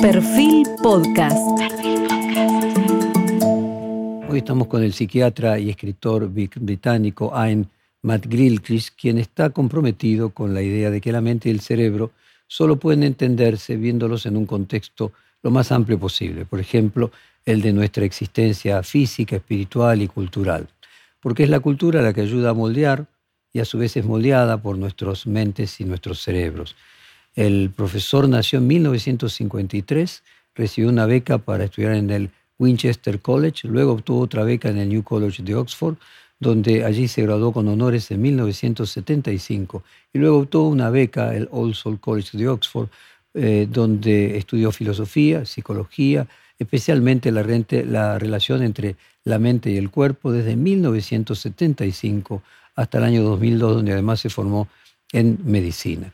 Perfil Podcast. Hoy estamos con el psiquiatra y escritor británico Ian McGilchrist, quien está comprometido con la idea de que la mente y el cerebro solo pueden entenderse viéndolos en un contexto lo más amplio posible, por ejemplo, el de nuestra existencia física, espiritual y cultural, porque es la cultura la que ayuda a moldear y a su vez es moldeada por nuestras mentes y nuestros cerebros. El profesor nació en 1953, recibió una beca para estudiar en el Winchester College, luego obtuvo otra beca en el New College de Oxford, donde allí se graduó con honores en 1975, y luego obtuvo una beca, el All Soul College de Oxford, eh, donde estudió filosofía, psicología, especialmente la, la relación entre la mente y el cuerpo desde 1975 hasta el año 2002, donde además se formó en medicina.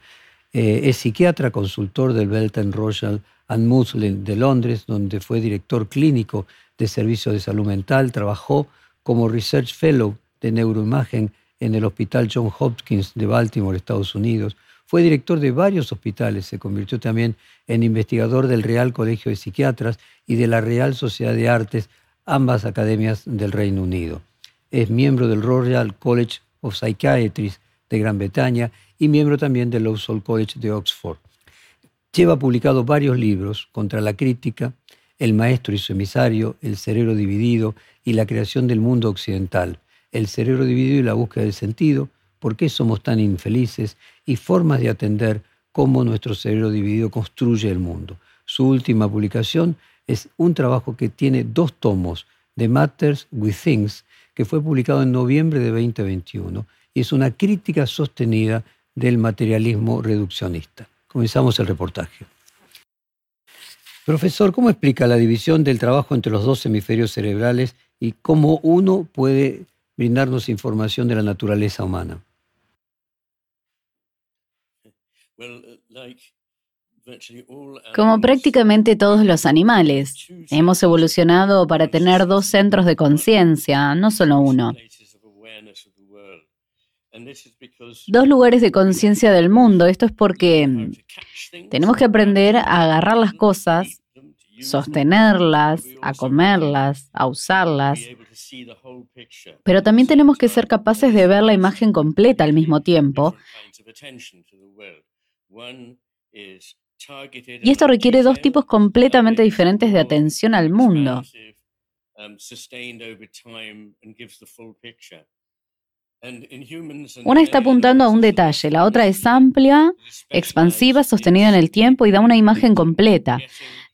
Eh, es psiquiatra, consultor del Belton Royal and Muslin de Londres, donde fue director clínico de servicios de salud mental. Trabajó como Research Fellow de neuroimagen en el Hospital John Hopkins de Baltimore, Estados Unidos. Fue director de varios hospitales, se convirtió también en investigador del Real Colegio de Psiquiatras y de la Real Sociedad de Artes, ambas academias del Reino Unido. Es miembro del Royal College of Psychiatry de Gran Bretaña y miembro también del Low Soul College de Oxford. Lleva publicado varios libros contra la crítica, El maestro y su emisario, El cerebro dividido y la creación del mundo occidental, El cerebro dividido y la búsqueda del sentido, por qué somos tan infelices y formas de atender cómo nuestro cerebro dividido construye el mundo. Su última publicación es un trabajo que tiene dos tomos, The Matters with Things, que fue publicado en noviembre de 2021 y es una crítica sostenida del materialismo reduccionista. Comenzamos el reportaje. Profesor, ¿cómo explica la división del trabajo entre los dos hemisferios cerebrales y cómo uno puede brindarnos información de la naturaleza humana? Como prácticamente todos los animales, hemos evolucionado para tener dos centros de conciencia, no solo uno. Dos lugares de conciencia del mundo. Esto es porque mm, tenemos que aprender a agarrar las cosas, sostenerlas, a comerlas, a usarlas. Pero también tenemos que ser capaces de ver la imagen completa al mismo tiempo. Y esto requiere dos tipos completamente diferentes de atención al mundo. Una está apuntando a un detalle, la otra es amplia, expansiva, sostenida en el tiempo y da una imagen completa.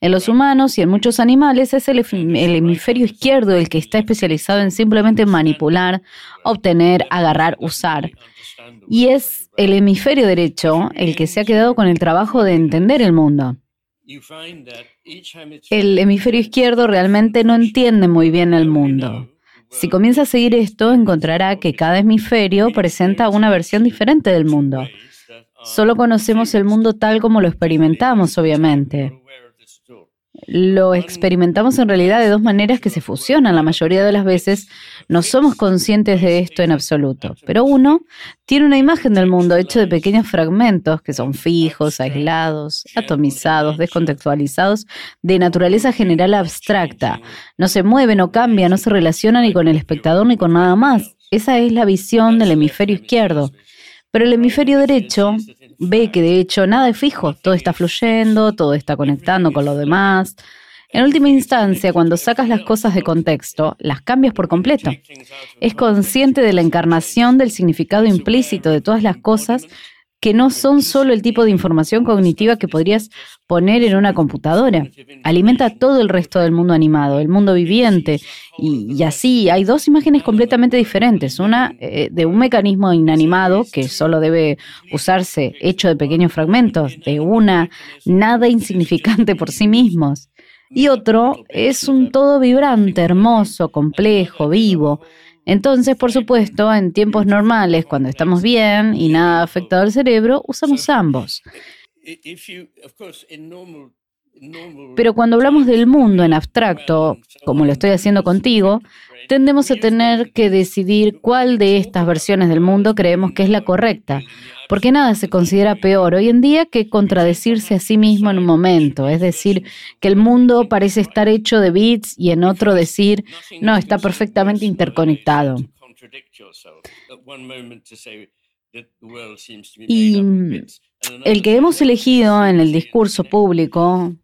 En los humanos y en muchos animales es el, hemisferio izquierdo el que está especializado en simplemente manipular, obtener, agarrar, usar. Y es el hemisferio derecho el que se ha quedado con el trabajo de entender el mundo. El hemisferio izquierdo realmente no entiende muy bien el mundo. Si comienza a seguir esto, encontrará que cada hemisferio presenta una versión diferente del mundo. Solo conocemos el mundo tal como lo experimentamos, obviamente. Lo experimentamos en realidad de dos maneras que se fusionan. La mayoría de las veces no somos conscientes de esto en absoluto. Pero uno tiene una imagen del mundo hecho de pequeños fragmentos que son fijos, aislados, atomizados, descontextualizados, de naturaleza general abstracta. No se mueven, no cambian, no se relacionan ni con el espectador ni con nada más. Esa es la visión del hemisferio izquierdo. Pero el hemisferio derecho ve que de hecho nada es fijo, todo está fluyendo, todo está conectando con lo demás. En última instancia, cuando sacas las cosas de contexto, las cambias por completo. Es consciente de la encarnación del significado implícito de todas las cosas que no son solo el tipo de información cognitiva que podrías poner en una computadora. Alimenta todo el resto del mundo animado, el mundo viviente. Y, así hay dos imágenes completamente diferentes. Una eh, de un mecanismo inanimado que solo debe usarse hecho de pequeños fragmentos, de una nada insignificante por sí mismos. Y otro es un todo vibrante, hermoso, complejo, vivo entonces, por supuesto, en tiempos normales, cuando estamos bien y nada ha afectado al cerebro, usamos ambos. Pero cuando hablamos del mundo en abstracto, como lo estoy haciendo contigo, tendemos a tener que decidir cuál de estas versiones del mundo creemos que es la correcta, porque nada se considera peor hoy en día que contradecirse a sí mismo en un momento, es decir, que el mundo parece estar hecho de bits y en otro decir, no, está perfectamente interconectado. Y el que hemos elegido en el discurso público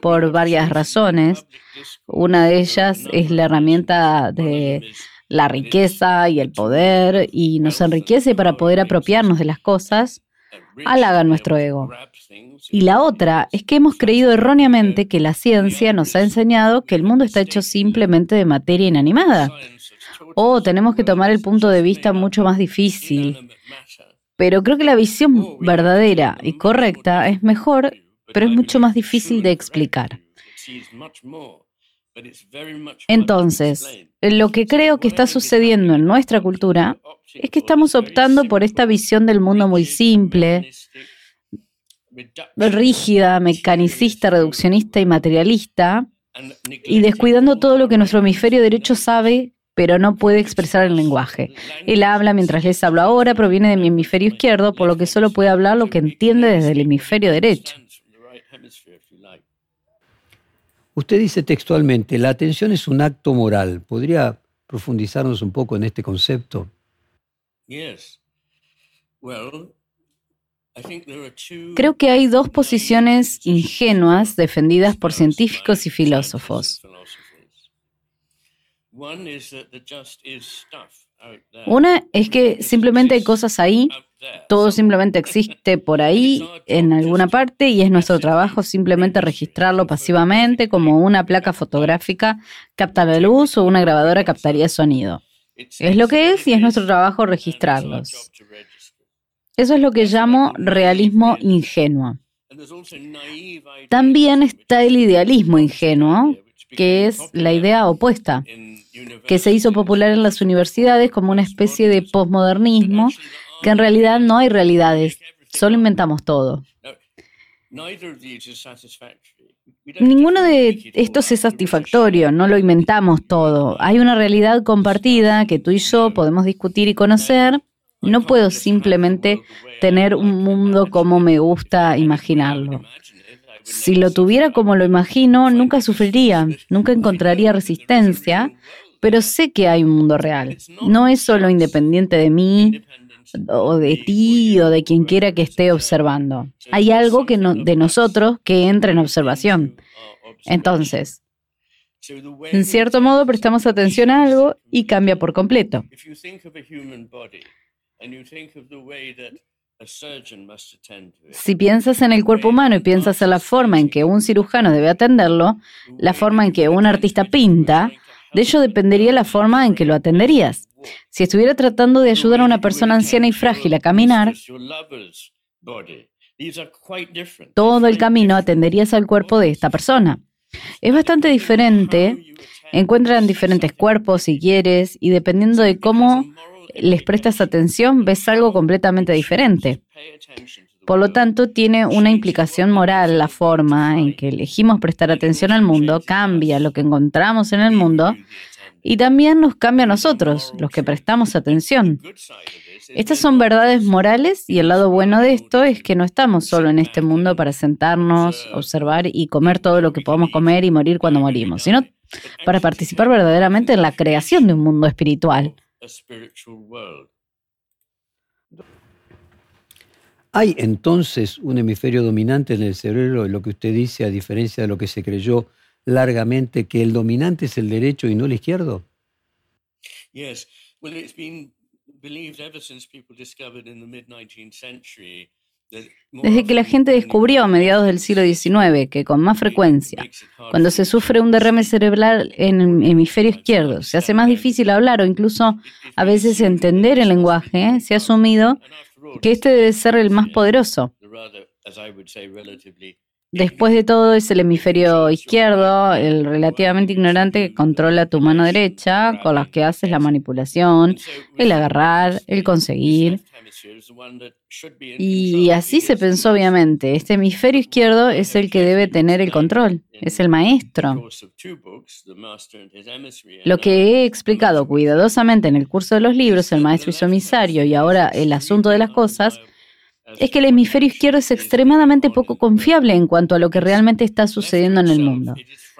por varias razones. Una de ellas es la herramienta de la riqueza y el poder y nos enriquece para poder apropiarnos de las cosas, halaga nuestro ego. Y la otra es que hemos creído erróneamente que la ciencia nos ha enseñado que el mundo está hecho simplemente de materia inanimada. O tenemos que tomar el punto de vista mucho más difícil. Pero creo que la visión verdadera y correcta es mejor pero es mucho más difícil de explicar. Entonces, lo que creo que está sucediendo en nuestra cultura es que estamos optando por esta visión del mundo muy simple, rígida, mecanicista, reduccionista y materialista, y descuidando todo lo que nuestro hemisferio derecho sabe pero no puede expresar el lenguaje. Él habla mientras les hablo ahora, proviene de mi hemisferio izquierdo, por lo que solo puede hablar lo que entiende desde el hemisferio derecho. Usted dice textualmente, la atención es un acto moral. ¿Podría profundizarnos un poco en este concepto? Creo que hay dos posiciones ingenuas defendidas por científicos y filósofos. Una es que simplemente hay cosas ahí todo simplemente existe por ahí, en alguna parte, y es nuestro trabajo simplemente registrarlo pasivamente como una placa fotográfica capta la luz o una grabadora captaría sonido. Es lo que es y es nuestro trabajo registrarlos. Eso es lo que llamo realismo ingenuo. También está el idealismo ingenuo, que es la idea opuesta, que se hizo popular en las universidades como una especie de posmodernismo que en realidad no hay realidades, solo inventamos todo. Ninguno de estos es satisfactorio, no lo inventamos todo. Hay una realidad compartida que tú y yo podemos discutir y conocer. No puedo simplemente tener un mundo como me gusta imaginarlo. Si lo tuviera como lo imagino, nunca sufriría, nunca encontraría resistencia, pero sé que hay un mundo real. No es solo independiente de mí, o de ti o de quien quiera que esté observando. Hay algo que de nosotros que entra en observación. Entonces, en cierto modo prestamos atención a algo y cambia por completo. Si piensas en el cuerpo humano y piensas en la forma en que un cirujano debe atenderlo, la forma en que un artista pinta, de ello dependería la forma en que lo atenderías. Si estuviera tratando de ayudar a una persona anciana y frágil a caminar, todo el camino atenderías al cuerpo de esta persona. Es bastante diferente, encuentran diferentes cuerpos si quieres, y dependiendo de cómo les prestas atención, ves algo completamente diferente. Por lo tanto, tiene una implicación moral la forma en que elegimos prestar atención al mundo, cambia lo que encontramos en el mundo y también nos cambia a nosotros, los que prestamos atención. Estas son verdades morales y el lado bueno de esto es que no estamos solo en este mundo para sentarnos, observar y comer todo lo que podamos comer y morir cuando morimos, sino para participar verdaderamente en la creación de un mundo espiritual. ¿Hay entonces un hemisferio dominante en el cerebro, lo que usted dice, a diferencia de lo que se creyó largamente que el dominante es el derecho y no el izquierdo? Desde que la gente descubrió a mediados del siglo XIX que con más frecuencia, cuando se sufre un derrame cerebral en el hemisferio izquierdo, se hace más difícil hablar o incluso a veces entender el lenguaje, se ha asumido que este debe ser el más poderoso Después de todo es el hemisferio izquierdo, el relativamente ignorante que controla tu mano derecha, con las que haces la manipulación, el agarrar, el conseguir. Y así se pensó obviamente. Este hemisferio izquierdo es el que debe tener el control, es el maestro. Lo que he explicado cuidadosamente en el curso de los libros, el maestro y su emisario, y ahora el asunto de las cosas, es que el hemisferio izquierdo es extremadamente poco confiable en cuanto a lo que realmente está sucediendo en el mundo.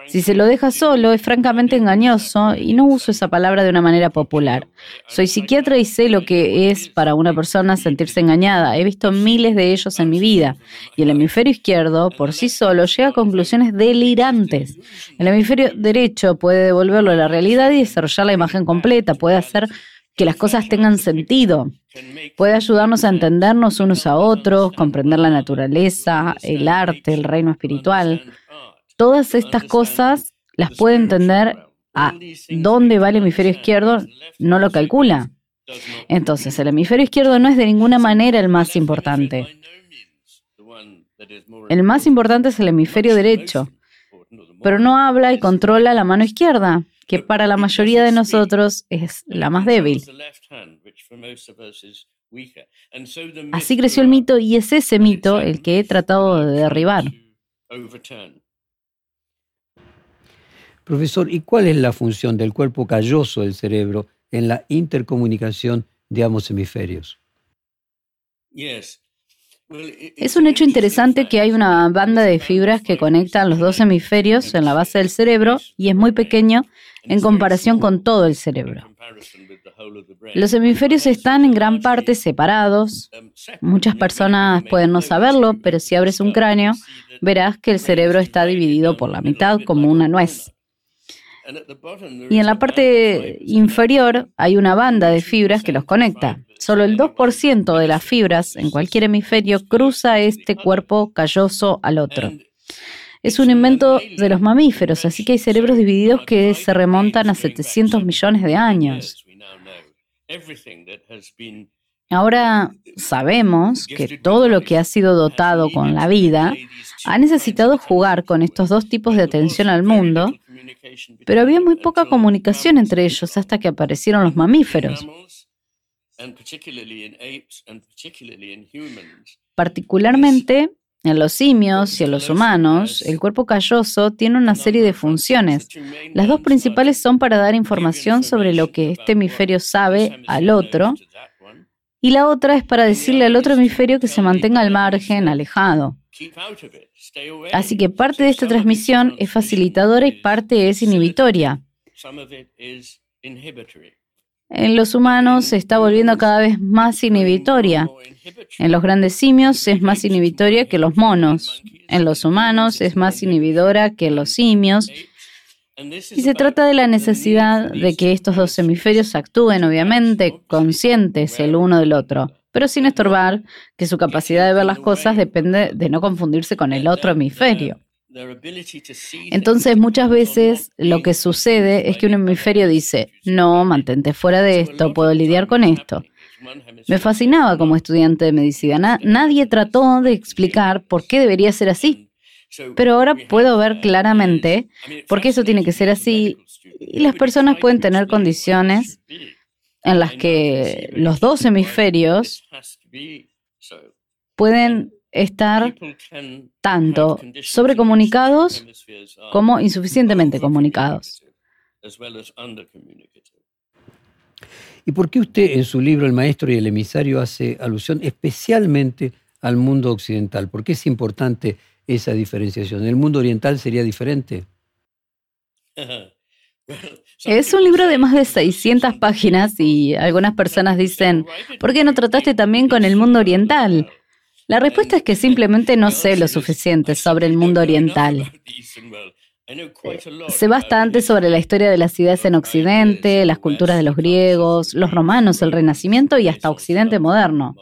Si se lo deja solo, es francamente engañoso y no uso esa palabra de una manera popular. Soy psiquiatra y sé lo que es para una persona sentirse engañada. He visto miles de ellos en mi vida y el hemisferio izquierdo por sí solo llega a conclusiones delirantes. El hemisferio derecho puede devolverlo a la realidad y desarrollar la imagen completa, puede hacer que las cosas tengan sentido. Puede ayudarnos a entendernos unos a otros, comprender la naturaleza, el arte, el reino espiritual. Todas estas cosas las puede entender a dónde va el hemisferio izquierdo, no lo calcula. Entonces, el hemisferio izquierdo no es de ninguna manera el más importante. El más importante es el hemisferio derecho, pero no habla y controla la mano izquierda que para la mayoría de nosotros es la más débil. Así creció el mito y es ese mito el que he tratado de derribar. Profesor, ¿y cuál es la función del cuerpo calloso del cerebro en la intercomunicación de ambos hemisferios? Es un hecho interesante que hay una banda de fibras que conectan los dos hemisferios en la base del cerebro y es muy pequeño en comparación con todo el cerebro. Los hemisferios están en gran parte separados. Muchas personas pueden no saberlo, pero si abres un cráneo, verás que el cerebro está dividido por la mitad como una nuez. Y en la parte inferior hay una banda de fibras que los conecta. Solo el 2% de las fibras en cualquier hemisferio cruza este cuerpo calloso al otro. Es un invento de los mamíferos, así que hay cerebros divididos que se remontan a 700 millones de años. Ahora sabemos que todo lo que ha sido dotado con la vida ha necesitado jugar con estos dos tipos de atención al mundo, pero había muy poca comunicación entre ellos hasta que aparecieron los mamíferos. Particularmente en los simios y en los humanos, el cuerpo calloso tiene una serie de funciones. Las dos principales son para dar información sobre lo que este hemisferio sabe al otro y la otra es para decirle al otro hemisferio que se mantenga al margen, alejado. Así que parte de esta transmisión es facilitadora y parte es inhibitoria. En los humanos se está volviendo cada vez más inhibitoria. En los grandes simios es más inhibitoria que los monos. En los humanos es más inhibidora que los simios. Y se trata de la necesidad de que estos dos hemisferios actúen, obviamente, conscientes el uno del otro, pero sin estorbar que su capacidad de ver las cosas depende de no confundirse con el otro hemisferio. Entonces muchas veces lo que sucede es que un hemisferio dice, no, mantente fuera de esto, puedo lidiar con esto. Me fascinaba como estudiante de medicina. nadie trató de explicar por qué debería ser así. Pero ahora puedo ver claramente por qué eso tiene que ser así y las personas pueden tener condiciones en las que los dos hemisferios pueden estar tanto sobrecomunicados como insuficientemente comunicados. ¿Y por qué usted en su libro El Maestro y el Emisario hace alusión especialmente al mundo occidental? ¿Por qué es importante esa diferenciación? ¿El mundo oriental sería diferente? Es un libro de más de 600 páginas y algunas personas dicen, ¿por qué no trataste también con el mundo oriental? La respuesta es que simplemente no sé lo suficiente sobre el mundo oriental. Sé bastante sobre la historia de las ciudades en Occidente, las culturas de los griegos, los romanos, el Renacimiento y hasta Occidente moderno.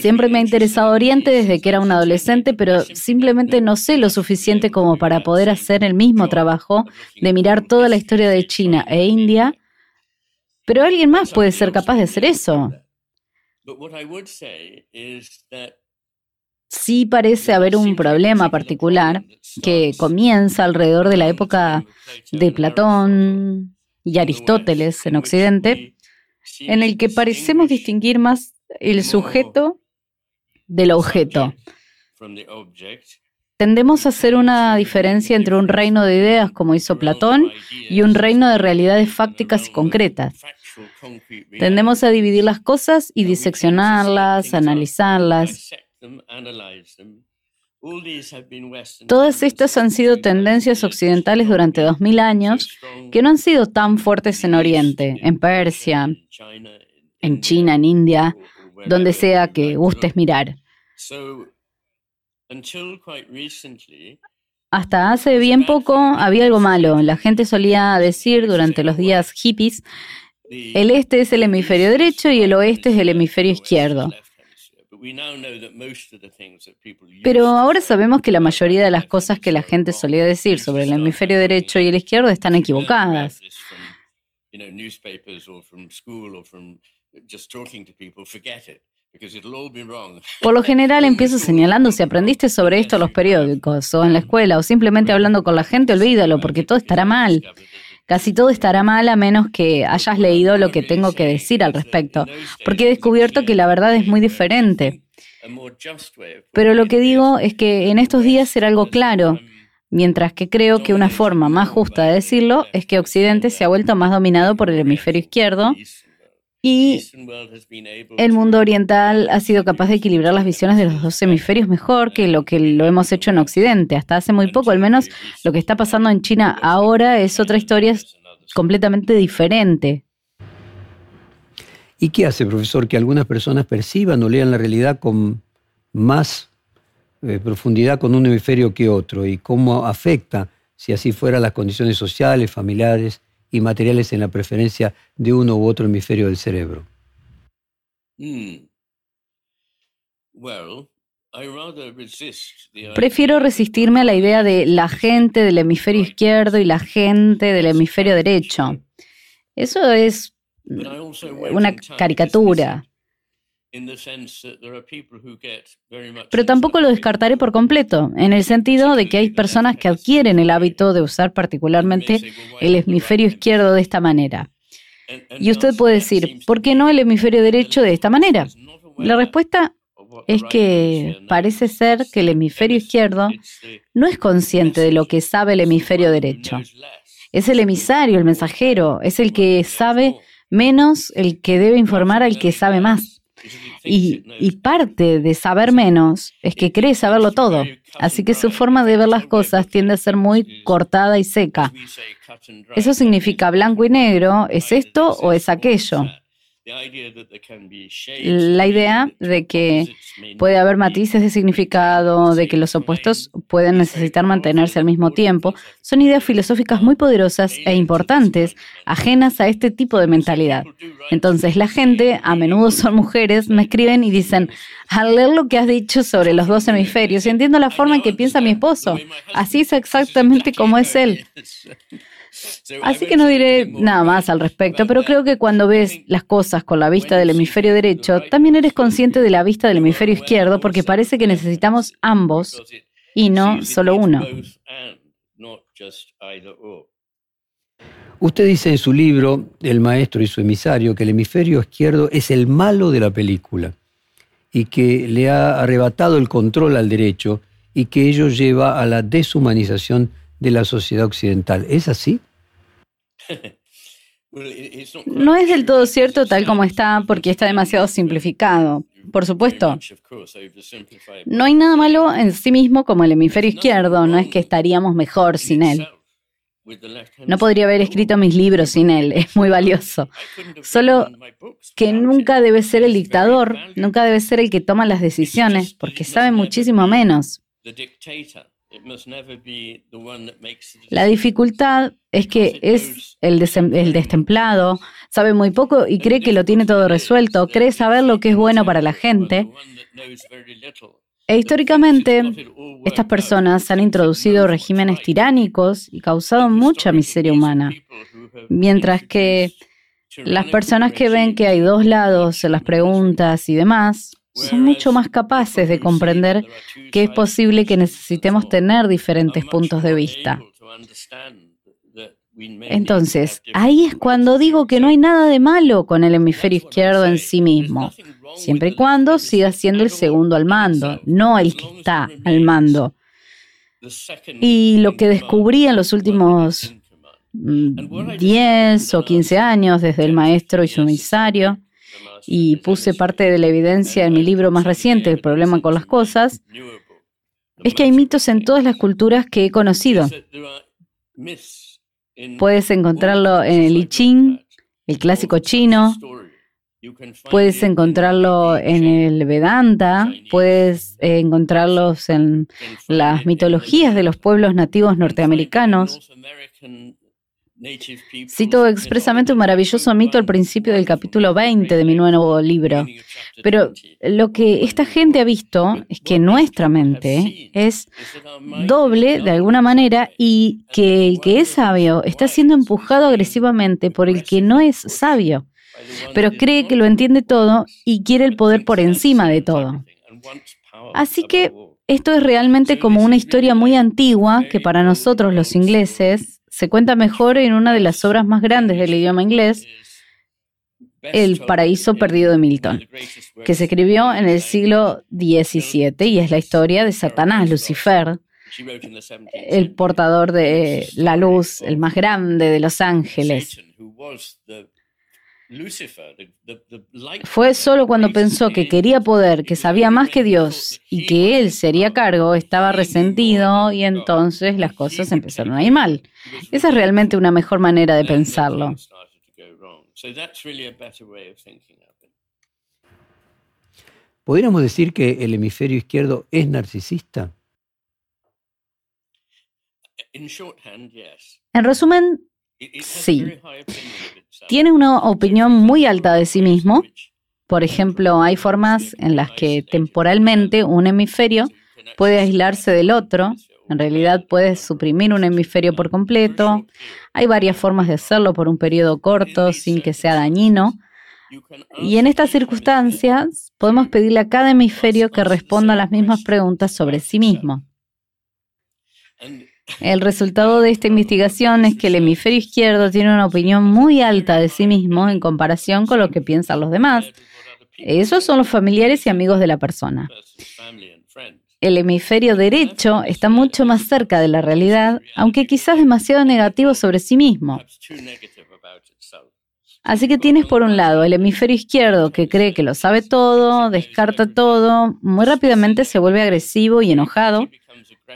Siempre me ha interesado Oriente desde que era un adolescente, pero simplemente no sé lo suficiente como para poder hacer el mismo trabajo de mirar toda la historia de China e India. Pero alguien más puede ser capaz de hacer eso. sí parece haber un problema particular que comienza alrededor de la época de Platón y Aristóteles en Occidente, en el que parecemos distinguir más el sujeto del objeto. Tendemos a hacer una diferencia entre un reino de ideas, como hizo Platón, y un reino de realidades fácticas y concretas. Tendemos a dividir las cosas y diseccionarlas, analizarlas. Todas estas han sido tendencias occidentales durante 2000 años que no han sido tan fuertes en Oriente, en Persia, en China, en India, donde sea que gustes mirar. Hasta hace bien poco había algo malo. La gente solía decir durante los días hippies, el este es el hemisferio derecho y el oeste es el hemisferio izquierdo. Pero ahora sabemos que la mayoría de las cosas que la gente solía decir sobre el hemisferio derecho y el izquierdo están equivocadas. Por lo general empiezo señalando si aprendiste sobre esto en los periódicos o en la escuela o simplemente hablando con la gente, olvídalo, porque todo estará mal. Casi todo estará mal a menos que hayas leído lo que tengo que decir al respecto, porque he descubierto que la verdad es muy diferente. Pero lo que digo es que en estos días será algo claro, mientras que creo que una forma más justa de decirlo es que Occidente se ha vuelto más dominado por el hemisferio izquierdo y el mundo oriental ha sido capaz de equilibrar las visiones de los dos hemisferios mejor que lo que lo hemos hecho en Occidente. Hasta hace muy poco, al menos lo que está pasando en China ahora es otra historia completamente diferente. ¿Y qué hace, profesor, que algunas personas perciban o lean la realidad con más eh, profundidad con un hemisferio que otro? ¿Y cómo afecta, si así fuera, las condiciones sociales, familiares y materiales en la preferencia de uno u otro hemisferio del cerebro? Hmm. Prefiero resistirme a la idea de la gente del hemisferio izquierdo y la gente del hemisferio derecho. Eso es una caricatura. Pero tampoco lo descartaré por completo, en el sentido de que hay personas que adquieren el hábito de usar particularmente el hemisferio izquierdo de esta manera. Y usted puede decir, ¿por qué no el hemisferio derecho de esta manera? La respuesta es que parece ser que el hemisferio izquierdo no es consciente de lo que sabe el hemisferio derecho. Es el emisario, el mensajero, es el que sabe menos el que debe informar al que sabe más. Y, parte de saber menos es que cree saberlo todo. Así que su forma de ver las cosas tiende a ser muy cortada y seca. Eso significa blanco y negro, ¿es esto o es aquello? La idea de que puede haber matices de significado, de que los opuestos pueden necesitar mantenerse al mismo tiempo, son ideas filosóficas muy poderosas e importantes, ajenas a este tipo de mentalidad. Entonces la gente, a menudo son mujeres, me escriben y dicen, al leer lo que has dicho sobre los dos hemisferios, entiendo la forma en que piensa mi esposo. Así es exactamente como es él. Así que no diré nada más al respecto, pero creo que cuando ves las cosas con la vista del hemisferio derecho, también eres consciente de la vista del hemisferio izquierdo porque parece que necesitamos ambos y no solo uno. Usted dice en su libro, El maestro y su emisario, que el hemisferio izquierdo es el malo de la película y que le ha arrebatado el control al derecho y que ello lleva a la deshumanización de la sociedad occidental. ¿Es así? No es del todo cierto tal como está porque está demasiado simplificado. Por supuesto, no hay nada malo en sí mismo como el hemisferio izquierdo, no es que estaríamos mejor sin él. No podría haber escrito mis libros sin él, es muy valioso. Solo que nunca debe ser el dictador, nunca debe ser el que toma las decisiones, porque sabe muchísimo menos. La dificultad es que es el, el, destemplado, sabe muy poco y cree que lo tiene todo resuelto, cree saber lo que es bueno para la gente. E históricamente, estas personas han introducido regímenes tiránicos y causado mucha miseria humana, mientras que las personas que ven que hay dos lados en las preguntas y demás son mucho más capaces de comprender que es posible que necesitemos tener diferentes puntos de vista. Entonces, ahí es cuando digo que no hay nada de malo con el hemisferio izquierdo en sí mismo, siempre y cuando siga siendo el segundo al mando, no el que está al mando. Y lo que descubrí en los últimos 10 o 15 años desde el maestro y su emisario, y puse parte de la evidencia en mi libro más reciente, El problema con las cosas, es que hay mitos en todas las culturas que he conocido. Puedes encontrarlo en el I Ching, el clásico chino, puedes encontrarlo en el Vedanta, puedes encontrarlos en las mitologías de los pueblos nativos norteamericanos. Cito expresamente un maravilloso mito al principio del capítulo 20 de mi nuevo libro. Pero lo que esta gente ha visto es que nuestra mente es doble de alguna manera y que el que es sabio está siendo empujado agresivamente por el que no es sabio, pero cree que lo entiende todo y quiere el poder por encima de todo. Así que esto es realmente como una historia muy antigua que para nosotros los ingleses se cuenta mejor en una de las obras más grandes del idioma inglés, El paraíso perdido de Milton, que se escribió en el siglo XVII y es la historia de Satanás, Lucifer, el portador de la luz, el más grande de los ángeles. Fue solo cuando pensó que quería poder, que sabía más que Dios y que él sería cargo, estaba resentido y entonces las cosas empezaron a ir mal. Esa es realmente una mejor manera de pensarlo. ¿Podríamos decir que el hemisferio izquierdo es narcisista? En resumen, Sí. Tiene una opinión muy alta de sí mismo. Por ejemplo, hay formas en las que temporalmente un hemisferio puede aislarse del otro. En realidad puedes suprimir un hemisferio por completo. Hay varias formas de hacerlo por un periodo corto sin que sea dañino. Y en estas circunstancias podemos pedirle a cada hemisferio que responda a las mismas preguntas sobre sí mismo. El resultado de esta investigación es que el hemisferio izquierdo tiene una opinión muy alta de sí mismo en comparación con lo que piensan los demás. Esos son los familiares y amigos de la persona. El hemisferio derecho está mucho más cerca de la realidad, aunque quizás demasiado negativo sobre sí mismo. Así que tienes por un lado el hemisferio izquierdo que cree que lo sabe todo, descarta todo, muy rápidamente se vuelve agresivo y enojado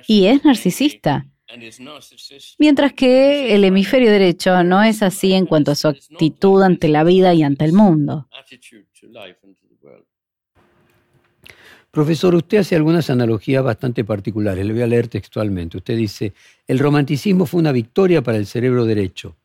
y es narcisista. Mientras que el hemisferio derecho no es así en cuanto a su actitud ante la vida y ante el mundo. Profesor, usted hace algunas analogías bastante particulares. Le voy a leer textualmente. Usted dice, el romanticismo fue una victoria para el cerebro derecho.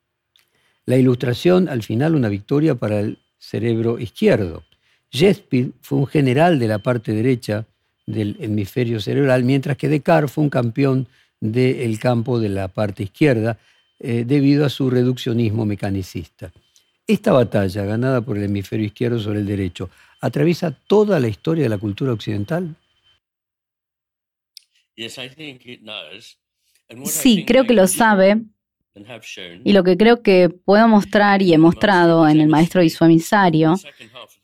La ilustración, al final, una victoria para el cerebro izquierdo. Shakespeare fue un general de la parte derecha del hemisferio cerebral, mientras que Descartes fue un campeón del campo de la parte izquierda eh, debido a su reduccionismo mecanicista. Esta batalla, ganada por el hemisferio izquierdo sobre el derecho, atraviesa toda la historia de la cultura occidental. Sí, creo que lo sabe. Y lo que creo que puedo mostrar y he mostrado en el maestro y su emisario,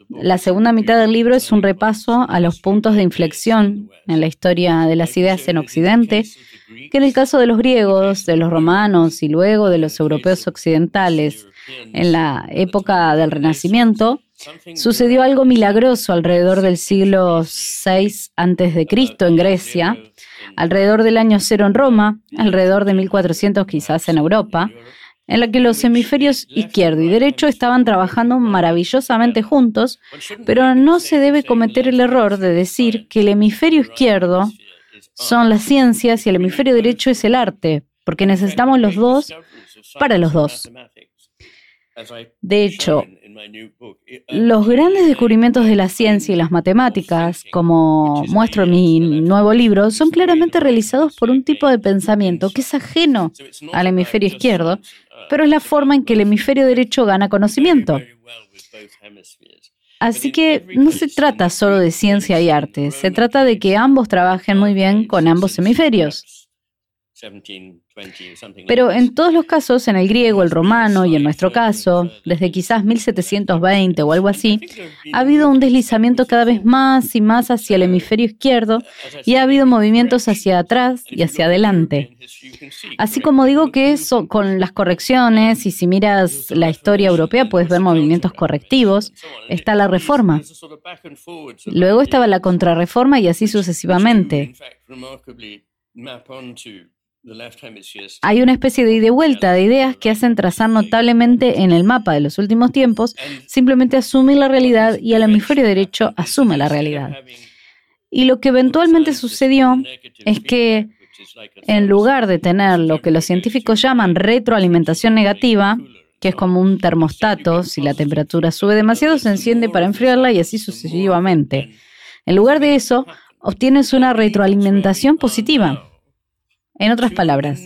la segunda mitad del libro es un repaso a los puntos de inflexión en la historia de las ideas en Occidente que en el caso de los griegos, de los romanos y luego de los europeos occidentales, en la época del Renacimiento, sucedió algo milagroso alrededor del siglo VI a.C. en Grecia, alrededor del año cero en Roma, alrededor de 1400 quizás en Europa, en la que los hemisferios izquierdo y derecho estaban trabajando maravillosamente juntos, pero no se debe cometer el error de decir que el hemisferio izquierdo son las ciencias y el hemisferio derecho es el arte, porque necesitamos los dos para los dos. De hecho, los grandes descubrimientos de la ciencia y las matemáticas, como muestro en mi nuevo libro, son claramente realizados por un tipo de pensamiento que es ajeno al hemisferio izquierdo, pero es la forma en que el hemisferio derecho gana conocimiento. Así que no se trata solo de ciencia y arte, se trata de que ambos trabajen muy bien con ambos hemisferios. Pero en todos los casos, en el griego, el romano y en nuestro caso, desde quizás 1720 o algo así, ha habido un deslizamiento cada vez más y más hacia el hemisferio izquierdo y ha habido movimientos hacia atrás y hacia adelante. Así como digo que eso con las correcciones, y si miras la historia europea puedes ver movimientos correctivos, está la reforma. Luego estaba la contrarreforma y así sucesivamente. Hay una especie de ida y vuelta de ideas que hacen trazar notablemente en el mapa de los últimos tiempos, simplemente asumir la realidad y el hemisferio derecho asume la realidad. Y lo que eventualmente sucedió es que en lugar de tener lo que los científicos llaman retroalimentación negativa, que es como un termostato, si la temperatura sube demasiado se enciende para enfriarla y así sucesivamente. En lugar de eso, obtienes una retroalimentación positiva. En otras palabras,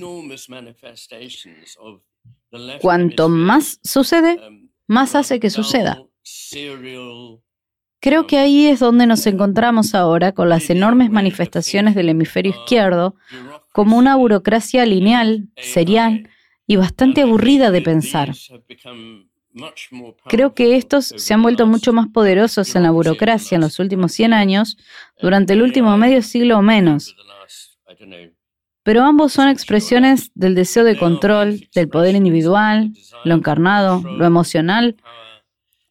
cuanto más sucede, más hace que suceda. Creo que ahí es donde nos encontramos ahora con las enormes manifestaciones del hemisferio izquierdo como una burocracia lineal, serial y bastante aburrida de pensar. Creo que estos se han vuelto mucho más poderosos en la burocracia en los últimos 100 años, durante el último medio siglo o menos pero ambos son expresiones del deseo de control, del poder individual, lo encarnado, lo emocional,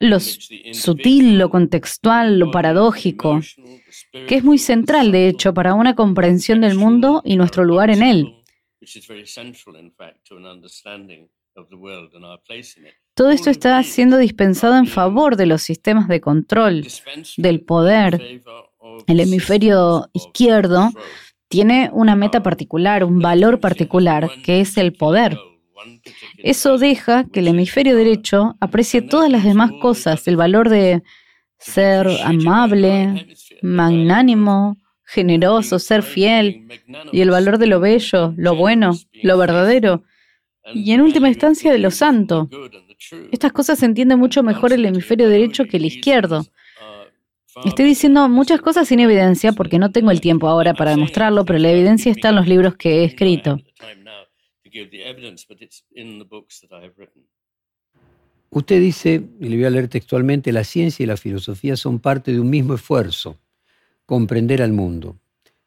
lo sutil, lo contextual, lo paradójico, que es muy central, de hecho, para una comprensión del mundo y nuestro lugar en él. Todo esto está siendo dispensado en favor de los sistemas de control, del poder. El hemisferio izquierdo tiene una meta particular, un valor particular, que es el poder. Eso deja que el hemisferio derecho aprecie todas las demás cosas, el valor de ser amable, magnánimo, generoso, ser fiel, y el valor de lo bello, lo bueno, lo verdadero, y en última instancia de lo santo. Estas cosas se entiende mucho mejor el hemisferio derecho que el izquierdo. Estoy diciendo muchas cosas sin evidencia porque no tengo el tiempo ahora para demostrarlo, pero la evidencia está en los libros que he escrito. Usted dice, y le voy a leer textualmente, la ciencia y la filosofía son parte de un mismo esfuerzo, comprender al mundo.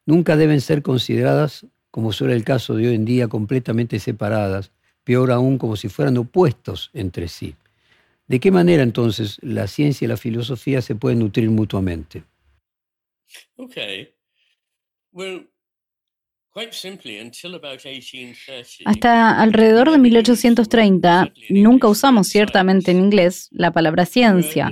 Nunca deben ser consideradas, como suele el caso de hoy en día, completamente separadas, peor aún como si fueran opuestos entre sí. ¿De qué manera entonces la ciencia y la filosofía se pueden nutrir mutuamente? Hasta alrededor de 1830 nunca usamos ciertamente en inglés la palabra ciencia.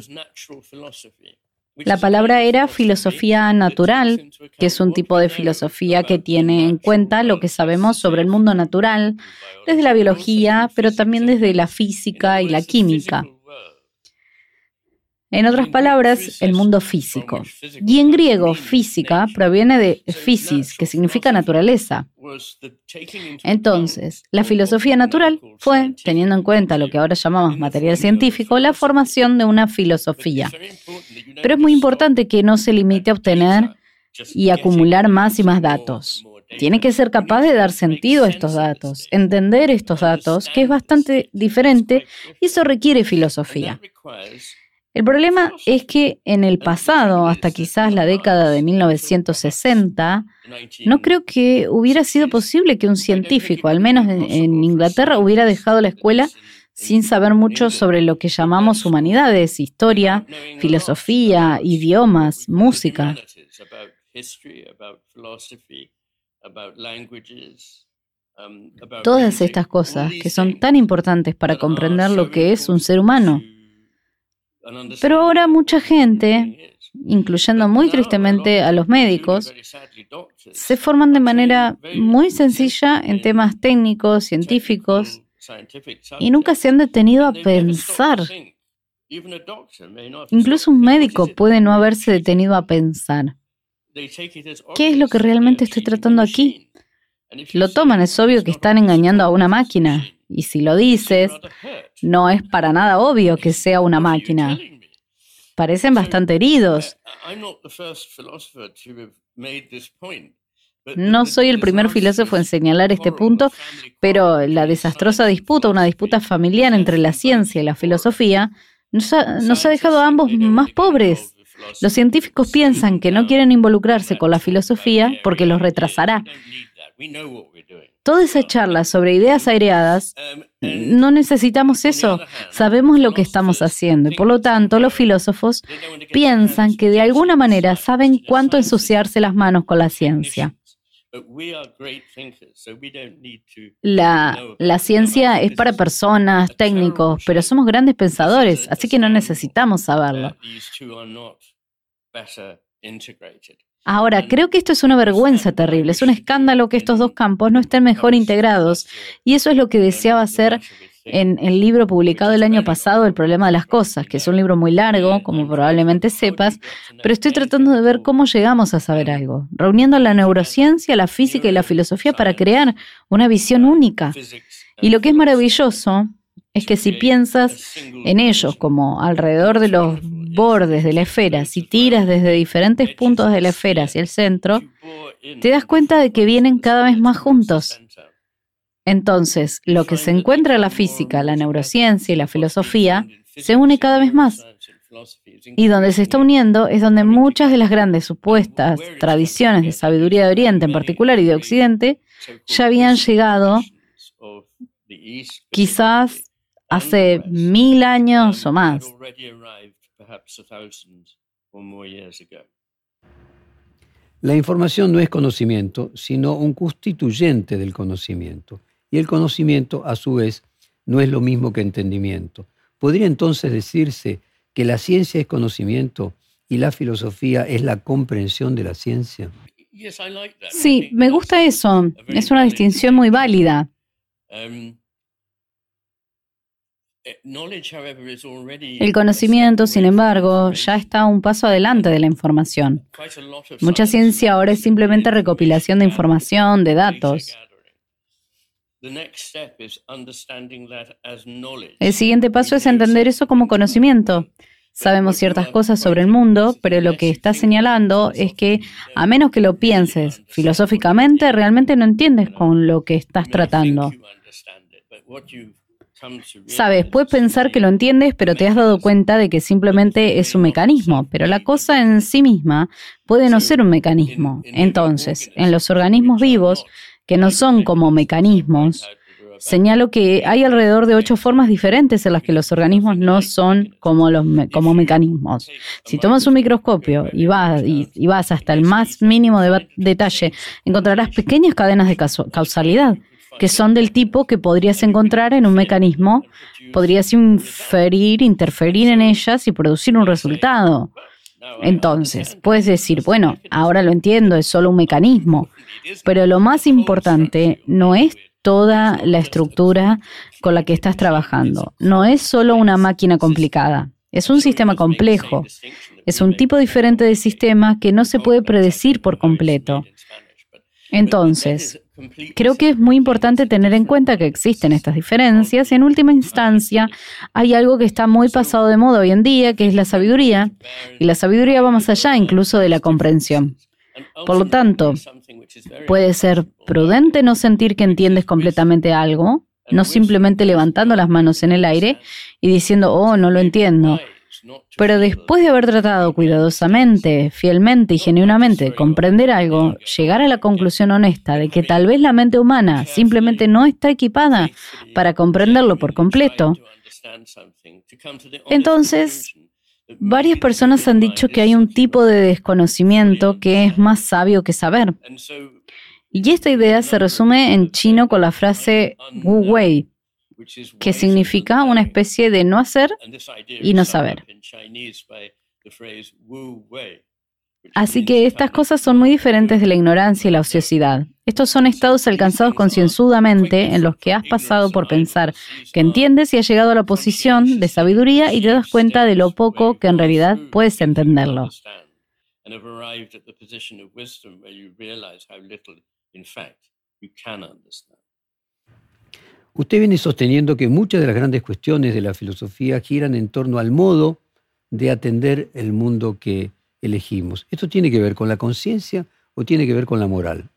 La palabra era filosofía natural, que es un tipo de filosofía que tiene en cuenta lo que sabemos sobre el mundo natural, desde la biología, pero también desde la física y la química. En otras palabras, el mundo físico. Y en griego, física proviene de physis, que significa naturaleza. Entonces, la filosofía natural fue, teniendo en cuenta lo que ahora llamamos material científico, la formación de una filosofía. Pero es muy importante que no se limite a obtener y acumular más y más datos. Tiene que ser capaz de dar sentido a estos datos, entender estos datos, que es bastante diferente, y eso requiere filosofía. El problema es que en el pasado, hasta quizás la década de 1960, no creo que hubiera sido posible que un científico, al menos en, Inglaterra, hubiera dejado la escuela sin saber mucho sobre lo que llamamos humanidades, historia, filosofía, idiomas, música. Todas estas cosas que son tan importantes para comprender lo que es un ser humano. Pero ahora mucha gente, incluyendo muy tristemente a los médicos, se forman de manera muy sencilla en temas técnicos, científicos, y nunca se han detenido a pensar. Incluso un médico puede no haberse detenido a pensar. ¿Qué es lo que realmente estoy tratando aquí? Lo toman, es obvio que están engañando a una máquina. Y si lo dices, no es para nada obvio que sea una máquina. parecen bastante heridos. No soy el primer filósofo en señalar este punto, pero la desastrosa disputa, una disputa familiar entre la ciencia y la filosofía, nos ha, dejado a ambos más pobres. Los científicos piensan que no quieren involucrarse con la filosofía porque los retrasará. Toda esa charla sobre ideas aireadas, no necesitamos eso. Sabemos lo que estamos haciendo y por lo tanto los filósofos piensan que de alguna manera saben cuánto ensuciarse las manos con la ciencia. La, la, ciencia es para personas, técnicos, pero somos grandes pensadores, así que no necesitamos saberlo. Ahora, creo que esto es una vergüenza terrible, es un escándalo que estos dos campos no estén mejor integrados y eso es lo que deseaba hacer en el libro publicado el año pasado, El problema de las cosas, que es un libro muy largo, como probablemente sepas, pero estoy tratando de ver cómo llegamos a saber algo, reuniendo la neurociencia, la física y la filosofía para crear una visión única. Y lo que es maravilloso es que si piensas en ellos como alrededor de los bordes de la esfera, si tiras desde diferentes puntos de la esfera hacia el centro, te das cuenta de que vienen cada vez más juntos. Entonces, lo que se encuentra en la física, la neurociencia y la filosofía se une cada vez más. Y donde se está uniendo es donde muchas de las grandes supuestas tradiciones de sabiduría de Oriente en particular y de Occidente ya habían llegado quizás hace mil años o más. La información no es conocimiento, sino un constituyente del conocimiento. Y el conocimiento, a su vez, no es lo mismo que entendimiento. ¿Podría entonces decirse que la ciencia es conocimiento y la filosofía es la comprensión de la ciencia? Sí, me gusta eso. Es una distinción muy válida. El conocimiento, sin embargo, ya está un paso adelante de la información. Mucha ciencia ahora es simplemente recopilación de información, de datos. El siguiente paso es entender eso como conocimiento. Sabemos ciertas cosas sobre el mundo, pero lo que está señalando es que, a menos que lo pienses filosóficamente, realmente no entiendes con lo que estás tratando. Sabes, puedes pensar que lo entiendes, pero te has dado cuenta de que simplemente es un mecanismo, pero la cosa en sí misma puede no ser un mecanismo. Entonces, en los organismos vivos, que no son como mecanismos, señalo que hay alrededor de ocho formas diferentes en las que los organismos no son como, mecanismos. Si tomas un microscopio y vas, y, vas hasta el más mínimo detalle, encontrarás pequeñas cadenas de causalidad que son del tipo que podrías encontrar en un mecanismo, podrías inferir, interferir en ellas y producir un resultado. Entonces, puedes decir, bueno, ahora lo entiendo, es solo un mecanismo, pero lo más importante no es toda la estructura con la que estás trabajando, no es solo una máquina complicada, es un sistema complejo, es un tipo diferente de sistema que no se puede predecir por completo. Entonces, Creo que es muy importante tener en cuenta que existen estas diferencias y en última instancia hay algo que está muy pasado de moda hoy en día, que es la sabiduría, y la sabiduría va más allá incluso de la comprensión. Por lo tanto, puede ser prudente no sentir que entiendes completamente algo, no simplemente levantando las manos en el aire y diciendo, oh, no lo entiendo. Pero después de haber tratado cuidadosamente, fielmente y genuinamente de comprender algo, llegar a la conclusión honesta de que tal vez la mente humana simplemente no está equipada para comprenderlo por completo, entonces varias personas han dicho que hay un tipo de desconocimiento que es más sabio que saber. Y esta idea se resume en chino con la frase Wu Wei, que significa una especie de no hacer y no saber. Así que estas cosas son muy diferentes de la ignorancia y la ociosidad. Estos son estados alcanzados concienzudamente en los que has pasado por pensar que entiendes y has llegado a la posición de sabiduría y te das cuenta de lo poco que en realidad puedes entenderlo. Usted viene sosteniendo que muchas de las grandes cuestiones de la filosofía giran en torno al modo de atender el mundo que elegimos. ¿Esto tiene que ver con la conciencia o tiene que ver con la moral?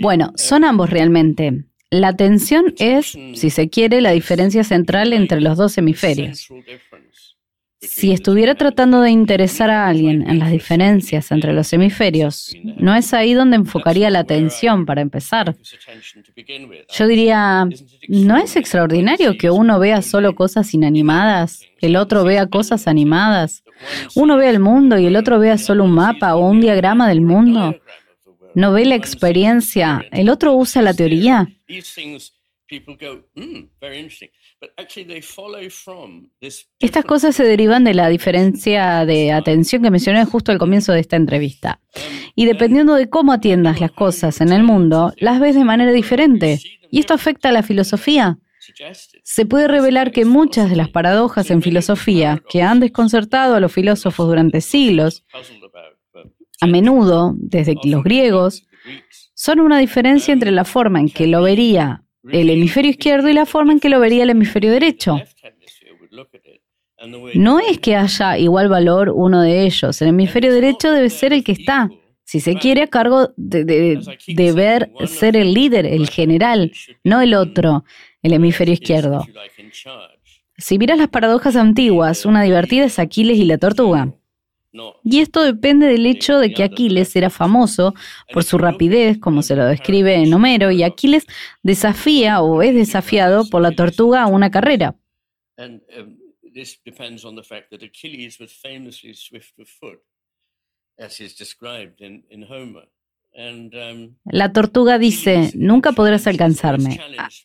Bueno, son ambos realmente. La atención es, si se quiere, la diferencia central entre los dos hemisferios. Si estuviera tratando de interesar a alguien en las diferencias entre los hemisferios, no es ahí donde enfocaría la atención para empezar. Yo diría, ¿no es extraordinario que uno vea solo cosas inanimadas, el otro vea cosas animadas? Uno ve el mundo y el otro vea solo un mapa o un diagrama del mundo. No ve la experiencia, el otro usa la teoría. Estas cosas se derivan de la diferencia de atención que mencioné justo al comienzo de esta entrevista. Y dependiendo de cómo atiendas las cosas en el mundo, las ves de manera diferente. Y esto afecta a la filosofía. Se puede revelar que muchas de las paradojas en filosofía que han desconcertado a los filósofos durante siglos, a menudo, desde los griegos, son una diferencia entre la forma en que lo vería el hemisferio izquierdo y la forma en que lo vería el hemisferio derecho. No es que haya igual valor uno de ellos. El hemisferio derecho debe ser el que está, si se quiere, a cargo de, de, ver ser el líder, el general, no el otro, el hemisferio izquierdo. Si miras las paradojas antiguas, una divertida es Aquiles y la tortuga. Y esto depende del hecho de que Aquiles era famoso por su rapidez, como se lo describe en Homero, y Aquiles desafía o es desafiado por la tortuga a una carrera. La tortuga dice, nunca podrás alcanzarme.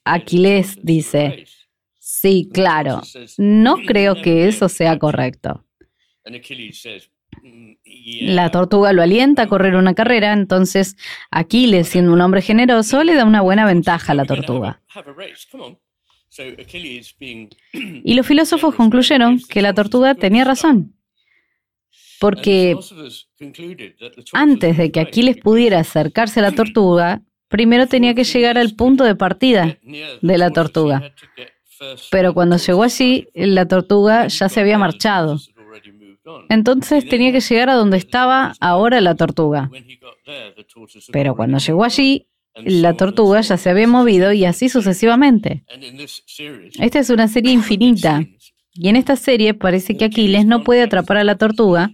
Aquiles dice, sí, claro, no creo que eso sea correcto. La tortuga lo alienta a correr una carrera, entonces Aquiles, siendo un hombre generoso, le da una buena ventaja a la tortuga. Y los filósofos concluyeron que la tortuga tenía razón, porque antes de que Aquiles pudiera acercarse a la tortuga, primero tenía que llegar al punto de partida de la tortuga. Pero cuando llegó allí, la tortuga ya se había marchado. Entonces tenía que llegar a donde estaba ahora la tortuga. Pero cuando llegó allí, la tortuga ya se había movido y así sucesivamente. Esta es una serie infinita. Y en esta serie parece que Aquiles no puede atrapar a la tortuga,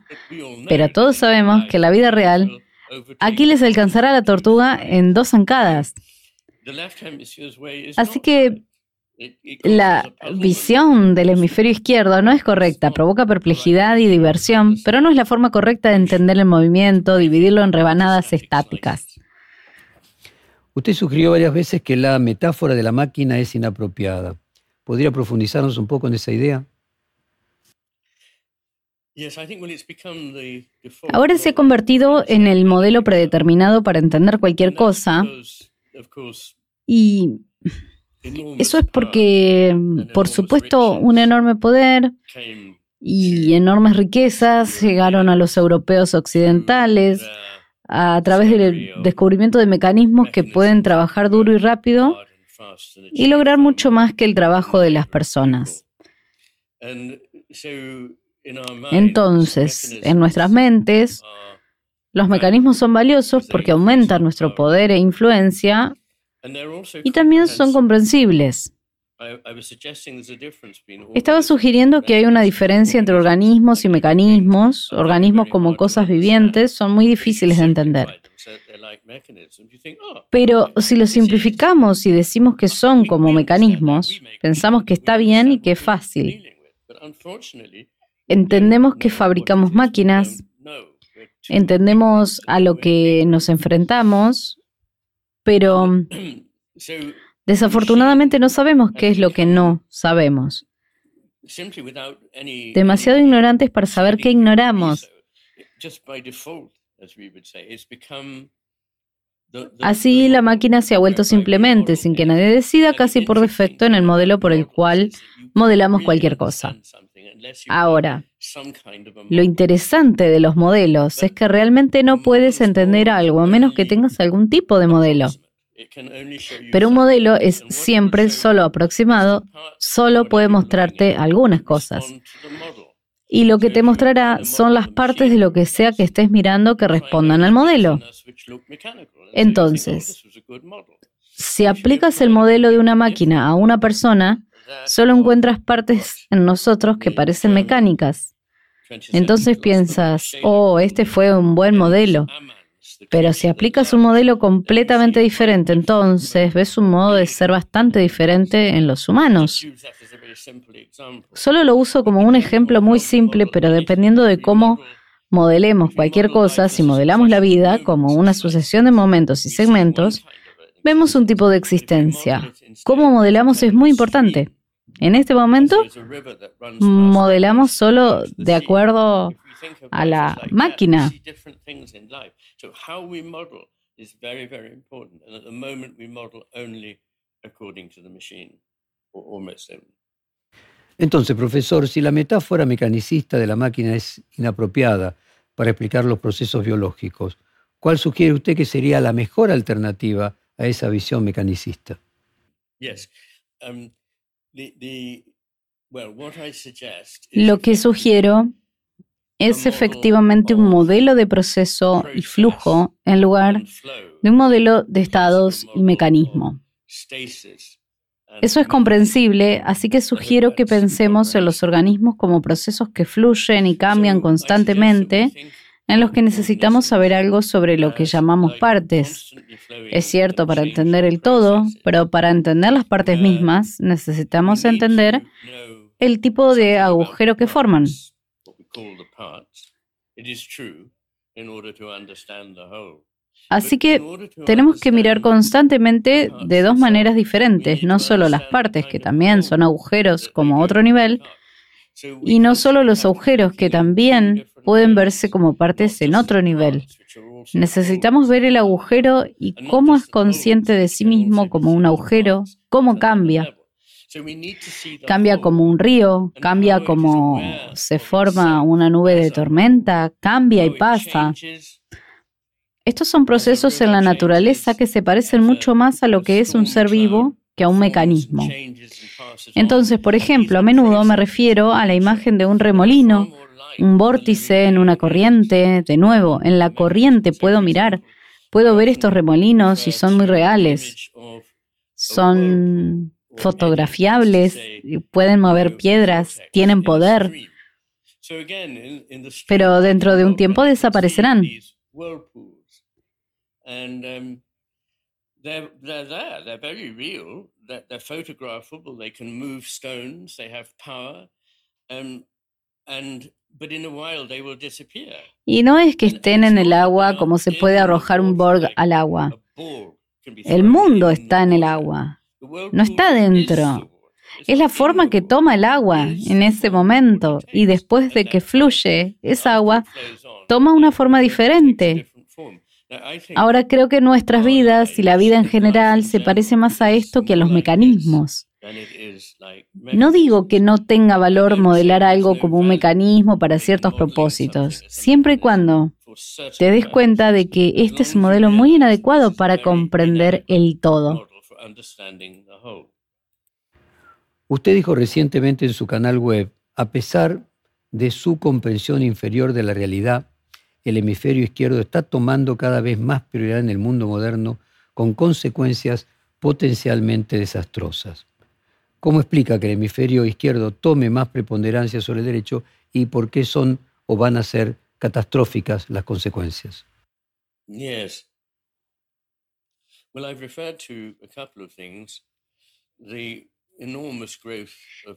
pero todos sabemos que en la vida real, Aquiles alcanzará a la tortuga en dos zancadas. Así que la visión del hemisferio izquierdo no es correcta, provoca perplejidad y diversión, pero no es la forma correcta de entender el movimiento, dividirlo en rebanadas estáticas. Usted sugirió varias veces que la metáfora de la máquina es inapropiada. ¿Podría profundizarnos un poco en esa idea? Ahora se ha convertido en el modelo predeterminado para entender cualquier cosa y eso es porque, por supuesto, un enorme poder y enormes riquezas llegaron a los europeos occidentales a través del descubrimiento de mecanismos que pueden trabajar duro y rápido y lograr mucho más que el trabajo de las personas. Entonces, en nuestras mentes, los mecanismos son valiosos porque aumentan nuestro poder e influencia y también son comprensibles. Estaba sugiriendo que hay una diferencia entre organismos y mecanismos. Organismos como cosas vivientes son muy difíciles de entender. Pero si lo simplificamos y decimos que son como mecanismos, pensamos que está bien y que es fácil. Entendemos que fabricamos máquinas, entendemos a lo que nos enfrentamos, pero desafortunadamente no sabemos qué es lo que no sabemos. Demasiado ignorantes para saber qué ignoramos. Así la máquina se ha vuelto simplemente, sin que nadie decida, casi por defecto, en el modelo por el cual modelamos cualquier cosa. Ahora, lo interesante de los modelos es que realmente no puedes entender algo a menos que tengas algún tipo de modelo. Pero un modelo es siempre solo aproximado, solo puede mostrarte algunas cosas. Y lo que te mostrará son las partes de lo que sea que estés mirando que respondan al modelo. Entonces, si aplicas el modelo de una máquina a una persona, solo encuentras partes en nosotros que parecen mecánicas. Entonces piensas, oh, este fue un buen modelo. Pero si aplicas un modelo completamente diferente, entonces ves un modo de ser bastante diferente en los humanos. Solo lo uso como un ejemplo muy simple, pero dependiendo de cómo modelemos cualquier cosa, si modelamos la vida como una sucesión de momentos y segmentos, vemos un tipo de existencia. Cómo modelamos es muy importante. En este momento, modelamos solo de acuerdo a la máquina. Entonces, profesor, si la metáfora mecanicista de la máquina es inapropiada para explicar los procesos biológicos, ¿cuál sugiere usted que sería la mejor alternativa a esa visión mecanicista? Um, Lo que sugiero es efectivamente un modelo de proceso y flujo en lugar de un modelo de estados y mecanismo. Eso es comprensible, así que sugiero que pensemos en los organismos como procesos que fluyen y cambian constantemente, en los que necesitamos saber algo sobre lo que llamamos partes. Es cierto para entender el todo, pero para entender las partes mismas necesitamos entender el tipo de agujero que forman. Así que tenemos que mirar constantemente de dos maneras diferentes, no solo las partes, que también son agujeros como otro nivel, y no solo los agujeros, que también pueden verse como partes en otro nivel. Necesitamos ver el agujero y cómo es consciente de sí mismo como un agujero, cómo cambia. Cambia como un río, cambia como se forma una nube de tormenta, cambia y pasa. Estos son procesos en la naturaleza que se parecen mucho más a lo que es un ser vivo que a un mecanismo. Entonces, por ejemplo, a menudo me refiero a la imagen de un remolino, un vórtice en una corriente. De nuevo, en la corriente puedo mirar, puedo ver estos remolinos y son muy reales. Son fotografiables, pueden mover piedras, tienen poder. Pero dentro de un tiempo desaparecerán. They're, they're there, they're very real, they're, they're photographable, they can move stones, they have power, um, and but in a while they will disappear. Y no es que estén en el agua como se puede arrojar un Borg al agua. El mundo está en el agua, no está dentro. Es la forma que toma el agua en ese momento. y después de que fluye, esa agua toma una forma diferente. Ahora creo que nuestras vidas y la vida en general se parece más a esto que a los mecanismos. No digo que no tenga valor modelar algo como un mecanismo para ciertos propósitos, siempre y cuando te des cuenta de que este es un modelo muy inadecuado para comprender el todo. Usted dijo recientemente en su canal web, a pesar de su comprensión inferior de la realidad, el hemisferio izquierdo está tomando cada vez más prioridad en el mundo moderno con consecuencias potencialmente desastrosas. ¿Cómo explica que el hemisferio izquierdo tome más preponderancia sobre el derecho y por qué son o van a ser catastróficas las consecuencias?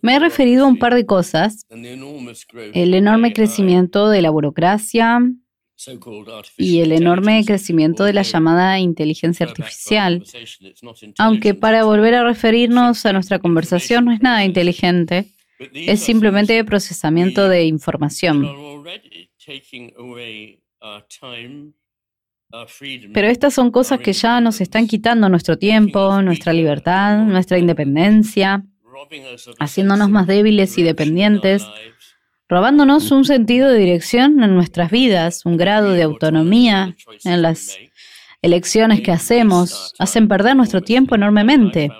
Me he referido a un par de cosas. El enorme crecimiento de la burocracia, y el enorme crecimiento de la llamada inteligencia artificial. Aunque para volver a referirnos a nuestra conversación no es nada inteligente, es simplemente procesamiento de información. Pero estas son cosas que ya nos están quitando nuestro tiempo, nuestra libertad, nuestra independencia, haciéndonos más débiles y dependientes, robándonos un sentido de dirección en nuestras vidas, un grado de autonomía en las elecciones que hacemos hacen perder nuestro tiempo enormemente.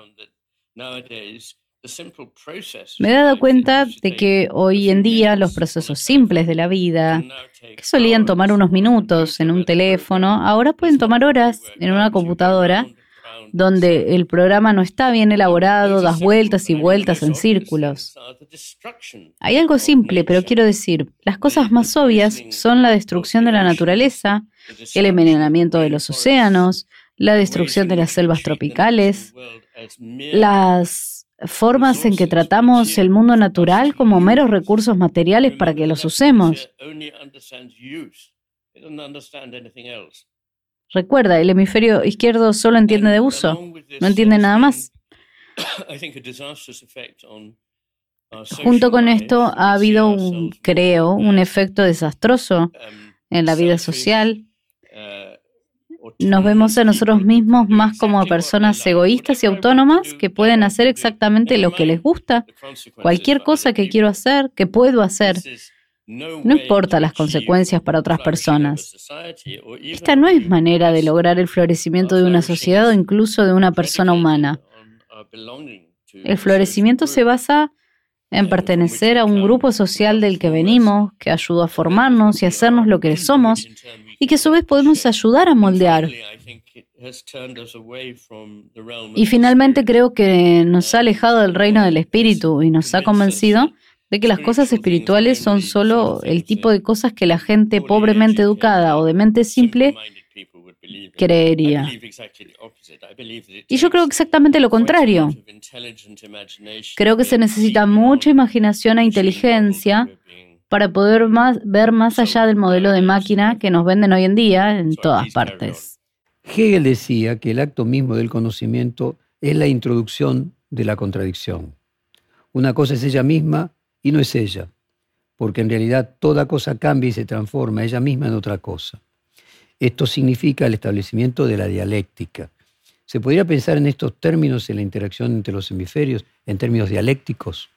Me he dado cuenta de que hoy en día los procesos simples de la vida, que solían tomar unos minutos en un teléfono, ahora pueden tomar horas en una computadora donde el programa no está bien elaborado, das vueltas y vueltas en círculos. Hay algo simple, pero quiero decir, las cosas más obvias son la destrucción de la naturaleza, el envenenamiento de los océanos, la destrucción de las selvas tropicales, las formas en que tratamos el mundo natural como meros recursos materiales para que los usemos. Recuerda, el hemisferio izquierdo solo entiende de uso, no entiende nada más. Junto con esto ha habido, un, creo, un efecto desastroso en la vida social nos vemos a nosotros mismos más como personas egoístas y autónomas que pueden hacer exactamente lo que les gusta, cualquier cosa que quiero hacer, que puedo hacer. No importa las consecuencias para otras personas. Esta no es manera de lograr el florecimiento de una sociedad o incluso de una persona humana. El florecimiento se basa en pertenecer a un grupo social del que venimos, que ayudó a formarnos y hacernos lo que somos, y que a su vez podemos ayudar a moldear. Y finalmente creo que nos ha alejado del reino del espíritu y nos ha convencido de que las cosas espirituales son solo el tipo de cosas que la gente pobremente educada o de mente simple creería. Y yo creo exactamente lo contrario. Creo que se necesita mucha imaginación e inteligencia para poder ver más allá del modelo de máquina que nos venden hoy en día en todas partes. Hegel decía que el acto mismo del conocimiento es la introducción de la contradicción. Una cosa es ella misma y no es ella, porque en realidad toda cosa cambia y se transforma ella misma en otra cosa. Esto significa el establecimiento de la dialéctica. ¿Se podría pensar en estos términos en la interacción entre los hemisferios, en términos dialécticos?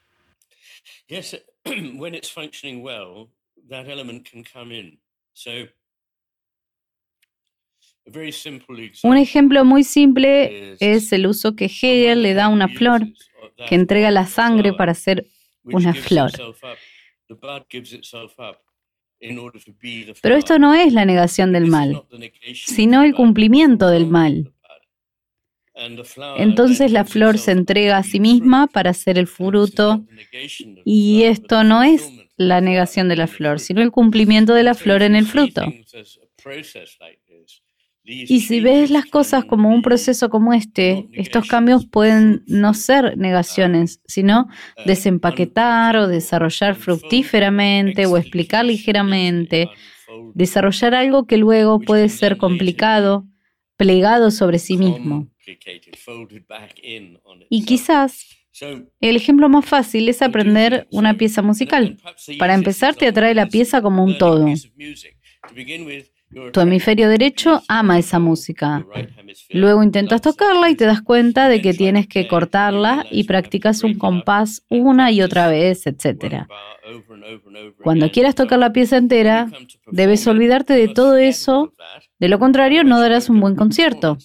when it's functioning well, that element can come in. So, un ejemplo muy simple es el uso que Hegel le da a una flor, que entrega la sangre para hacer una flor. Pero esto no es la negación del mal, sino el cumplimiento del mal. Entonces la flor se entrega a sí misma para ser el fruto. y esto no es la negación de la flor, sino el cumplimiento de la flor en el fruto. Y si ves las cosas como un proceso como este, estos cambios pueden no ser negaciones, sino desempaquetar o desarrollar fructíferamente o explicar ligeramente, desarrollar algo que luego puede ser complicado, plegado sobre sí mismo. Y quizás el ejemplo más fácil es aprender una pieza musical. Para empezar, te atrae la pieza como un todo. Tu hemisferio derecho ama esa música. Luego intentas tocarla y te das cuenta de que tienes que cortarla y practicas un compás una y otra vez, etc. Cuando quieras tocar la pieza entera, debes olvidarte de todo eso de lo contrario, no darás un buen concierto.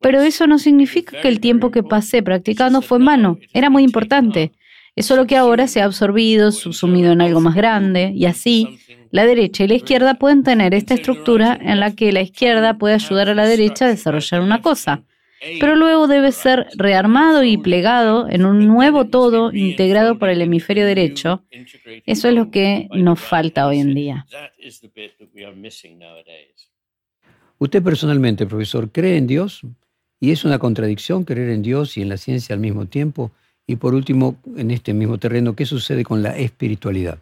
Pero eso no significa que el tiempo que pasé practicando fue en vano. Era muy importante. Es solo que ahora se ha absorbido, subsumido en algo más grande, y así, la derecha y la izquierda pueden tener esta estructura en la que la izquierda puede ayudar a la derecha a desarrollar una cosa pero luego debe ser rearmado y plegado en un nuevo todo integrado por el hemisferio derecho. Eso es lo que nos falta hoy en día. Usted personalmente, profesor, cree en Dios y es una contradicción creer en Dios y en la ciencia al mismo tiempo. Y por último, en este mismo terreno, ¿qué sucede con la espiritualidad?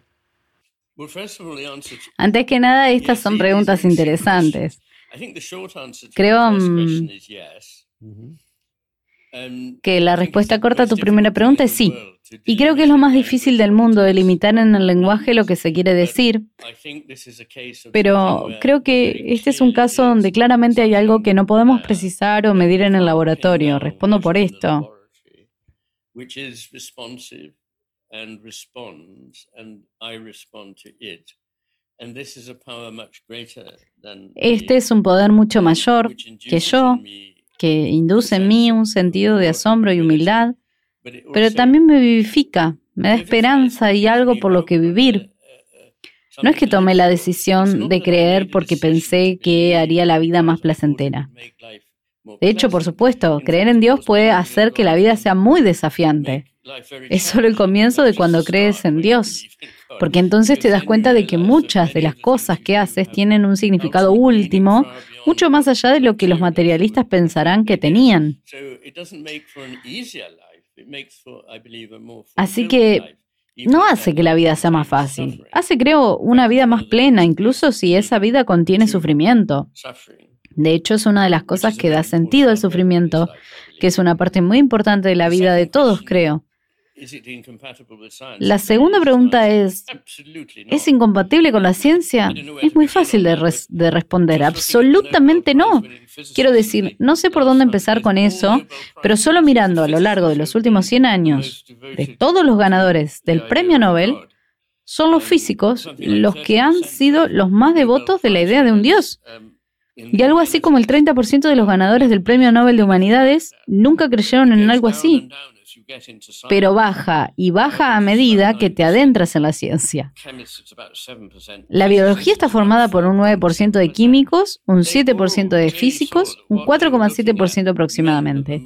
Antes que nada, estas son preguntas interesantes. Creo mm, que la respuesta corta a tu primera pregunta es sí. Y creo que es lo más difícil del mundo, delimitar en el lenguaje lo que se quiere decir. Pero creo que este es un caso donde claramente hay algo que no podemos precisar o medir en el laboratorio. Respondo por esto. Este es un poder mucho mayor que yo, que induce en mí un sentido de asombro y humildad, pero también me vivifica, me da esperanza y algo por lo que vivir. No es que tomé la decisión de creer porque pensé que haría la vida más placentera. De hecho, por supuesto, creer en Dios puede hacer que la vida sea muy desafiante. Es solo el comienzo de cuando crees en Dios, porque entonces te das cuenta de que muchas de las cosas que haces tienen un significado último, mucho más allá de lo que los materialistas pensarán que tenían. Así que no hace que la vida sea más fácil, hace, creo, una vida más plena, incluso si esa vida contiene sufrimiento. De hecho, es una de las cosas que da sentido al sufrimiento, que es una parte muy importante de la vida de todos, creo. La segunda pregunta es, ¿es incompatible con la ciencia? Es muy fácil de, responder, absolutamente no. Quiero decir, no sé por dónde empezar con eso, pero solo mirando a lo largo de los últimos 100 años de todos los ganadores del premio Nobel, son los físicos los que han sido los más devotos de la idea de un Dios. Y algo así como el 30% de los ganadores del Premio Nobel de Humanidades nunca creyeron en algo así pero baja y baja a medida que te adentras en la ciencia. La biología está formada por un 9% de químicos, un 7% de físicos, un 4,7% aproximadamente.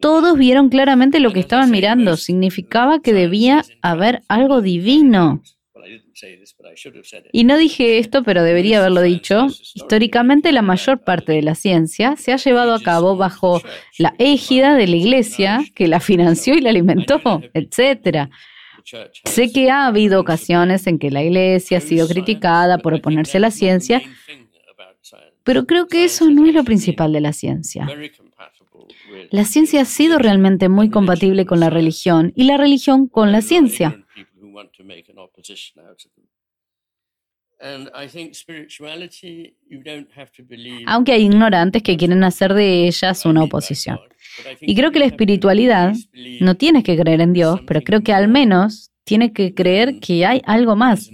Todos vieron claramente lo que estaban mirando, significaba que debía haber algo divino. Y no dije esto, pero debería haberlo dicho. Históricamente la mayor parte de la ciencia se ha llevado a cabo bajo la égida de la Iglesia, que la financió y la alimentó, etc. Sé que ha habido ocasiones en que la Iglesia ha sido criticada por oponerse a la ciencia, pero creo que eso no es lo principal de la ciencia. La ciencia ha sido realmente muy compatible con la religión y la religión con la ciencia. Aunque hay ignorantes que quieren hacer de ellas una oposición. Y creo que la espiritualidad, no tienes que creer en Dios, pero creo que al menos tienes que creer que hay algo más.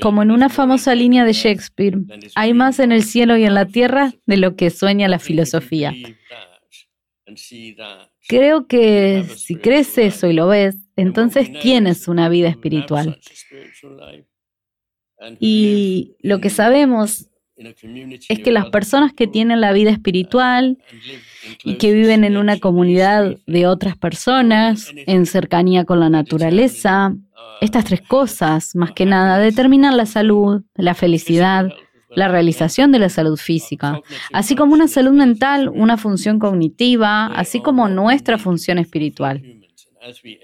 Como en una famosa línea de Shakespeare, hay más en el cielo y en la tierra de lo que sueña la filosofía. Creo que si crees eso y lo ves, entonces tienes una vida espiritual. Y lo que sabemos es que las personas que tienen la vida espiritual y que viven en una comunidad de otras personas, en cercanía con la naturaleza, estas tres cosas, más que nada, determinan la salud, la felicidad, la realización de la salud física, así como una salud mental, una función cognitiva, así como nuestra función espiritual.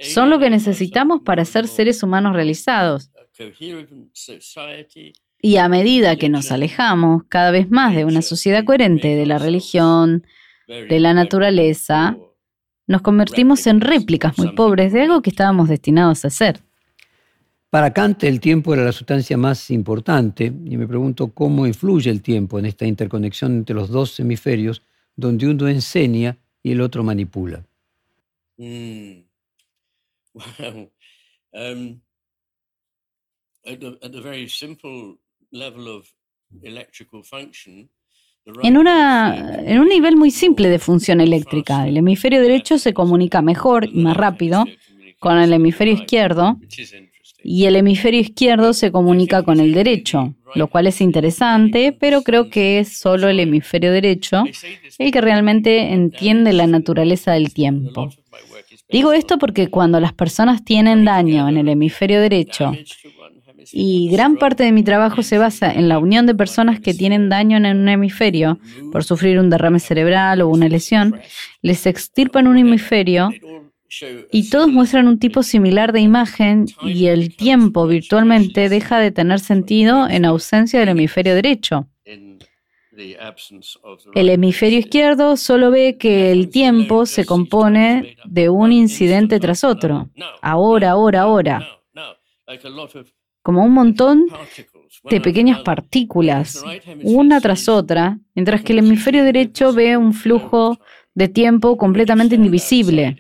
Son lo que necesitamos para ser seres humanos realizados. Y a medida que nos alejamos cada vez más de una sociedad coherente de la religión, de la naturaleza, nos convertimos en réplicas muy pobres de algo que estábamos destinados a ser. Para Kant el tiempo era la sustancia más importante y me pregunto cómo influye el tiempo en esta interconexión entre los dos hemisferios donde uno enseña y el otro manipula. Mm. Um, en, una, en un nivel muy simple de función eléctrica, el hemisferio derecho se comunica mejor y más rápido con el hemisferio izquierdo y el hemisferio izquierdo se comunica con el derecho, lo cual es interesante, pero creo que es solo el hemisferio derecho el que realmente entiende la naturaleza del tiempo. Digo esto porque cuando las personas tienen daño en el hemisferio derecho y gran parte de mi trabajo se basa en la unión de personas que tienen daño en un hemisferio por sufrir un derrame cerebral o una lesión, les extirpan un hemisferio y todos muestran un tipo similar de imagen y el tiempo virtualmente deja de tener sentido en ausencia del hemisferio derecho. El hemisferio izquierdo solo ve que el tiempo se compone de un incidente tras otro. Ahora, ahora, ahora como un montón de pequeñas partículas, una tras otra, mientras que el hemisferio derecho ve un flujo de tiempo completamente indivisible.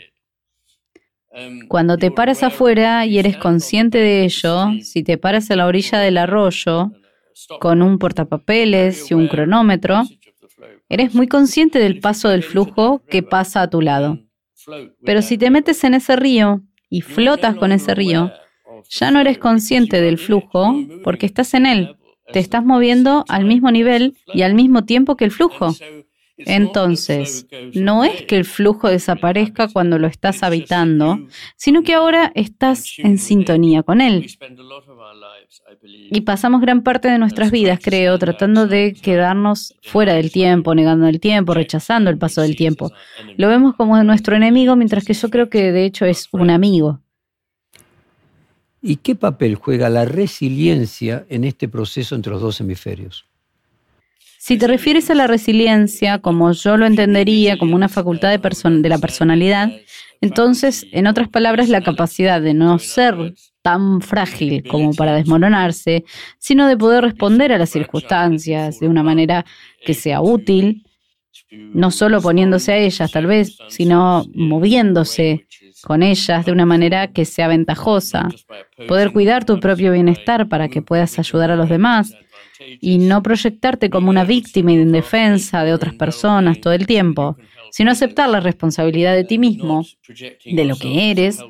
Cuando te paras afuera y eres consciente de ello, si te paras a la orilla del arroyo con un portapapeles y un cronómetro, eres muy consciente del paso del flujo que pasa a tu lado. Pero si te metes en ese río y flotas con ese río, ya no eres consciente del flujo porque estás en él. Te estás moviendo al mismo nivel y al mismo tiempo que el flujo. Entonces, no es que el flujo desaparezca cuando lo estás habitando, sino que ahora estás en sintonía con él. Y pasamos gran parte de nuestras vidas, creo, tratando de quedarnos fuera del tiempo, negando el tiempo, rechazando el paso del tiempo. Lo vemos como nuestro enemigo, mientras que yo creo que de hecho es un amigo. ¿Y qué papel juega la resiliencia en este proceso entre los dos hemisferios? Si te refieres a la resiliencia, como yo lo entendería, como una facultad de, de la personalidad, entonces, en otras palabras, la capacidad de no ser tan frágil como para desmoronarse, sino de poder responder a las circunstancias de una manera que sea útil, no solo poniéndose a ellas tal vez, sino moviéndose con ellas de una manera que sea ventajosa, poder cuidar tu propio bienestar para que puedas ayudar a los demás y no proyectarte como una víctima y de indefensa de otras personas todo el tiempo, sino aceptar la responsabilidad de ti mismo, de lo que eres.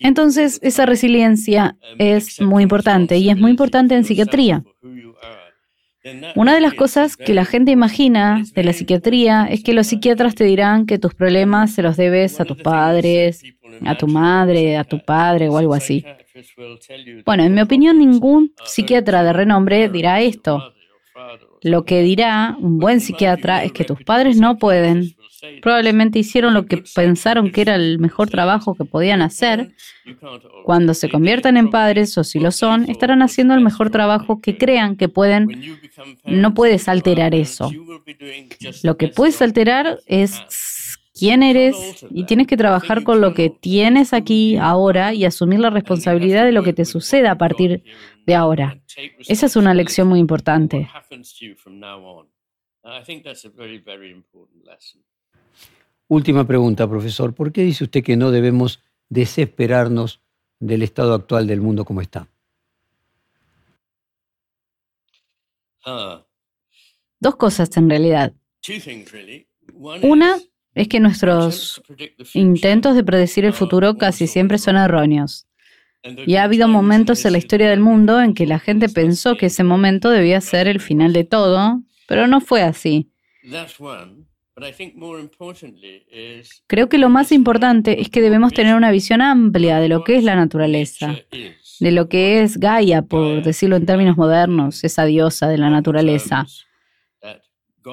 Entonces, esa resiliencia es muy importante y es muy importante en psiquiatría. Una de las cosas que la gente imagina de la psiquiatría es que los psiquiatras te dirán que tus problemas se los debes a tus padres, a tu madre, a tu padre o algo así. Bueno, en mi opinión, ningún psiquiatra de renombre dirá esto. Lo que dirá un buen psiquiatra es que tus padres no pueden. Probablemente hicieron lo que pensaron que era el mejor trabajo que podían hacer. Cuando se conviertan en padres, o si lo son, estarán haciendo el mejor trabajo que crean que pueden. No puedes alterar eso. Lo que puedes alterar es quién eres y tienes que trabajar con lo que tienes aquí ahora y asumir la responsabilidad de lo que te suceda a partir de ahora. Esa es una lección muy importante. Última pregunta, profesor. ¿Por qué dice usted que no debemos desesperarnos del estado actual del mundo como está? Ah. Dos cosas en realidad. Una es que nuestros intentos de predecir el futuro casi siempre son erróneos. Y ha habido momentos en la historia del mundo en que la gente pensó que ese momento debía ser el final de todo, pero no fue así. Creo que lo más importante es que debemos tener una visión amplia de lo que es la naturaleza, de lo que es Gaia, por decirlo en términos modernos, esa diosa de la naturaleza.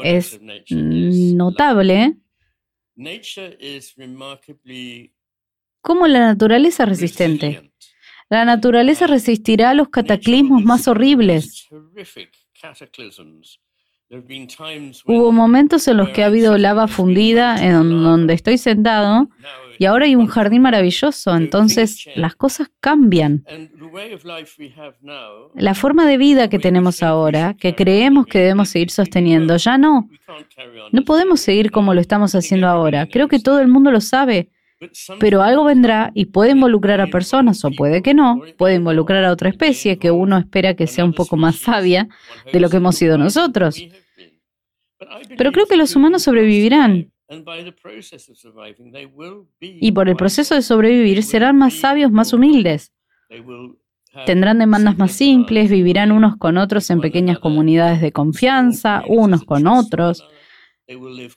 Es notable como la naturaleza resistente. La naturaleza resistirá a los cataclismos más horribles. Hubo momentos en los que ha habido lava fundida en donde estoy sentado y ahora hay un jardín maravilloso, entonces las cosas cambian. La forma de vida que tenemos ahora, que creemos que debemos seguir sosteniendo, ya no. No podemos seguir como lo estamos haciendo ahora. Creo que todo el mundo lo sabe. Pero algo vendrá y puede involucrar a personas o puede que no, puede involucrar a otra especie que uno espera que sea un poco más sabia de lo que hemos sido nosotros. Pero creo que los humanos sobrevivirán. Y por el proceso de sobrevivir serán más sabios, más humildes. Tendrán demandas más simples, vivirán unos con otros en pequeñas comunidades de confianza, unos con otros.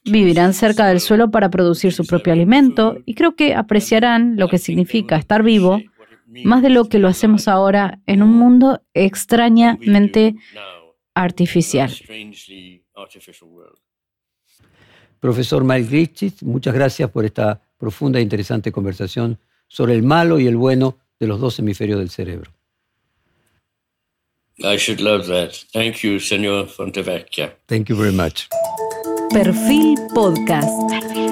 Vivirán cerca del suelo para producir su propio alimento y creo que apreciarán lo que significa estar vivo más de lo que lo hacemos ahora en un mundo extrañamente artificial. Profesor Mike Grichich, muchas gracias por esta profunda e interesante conversación sobre el malo y el bueno de los dos hemisferios del cerebro. I should love that. Thank you, señor Fontevecchia. Thank you very much. Perfil Podcast.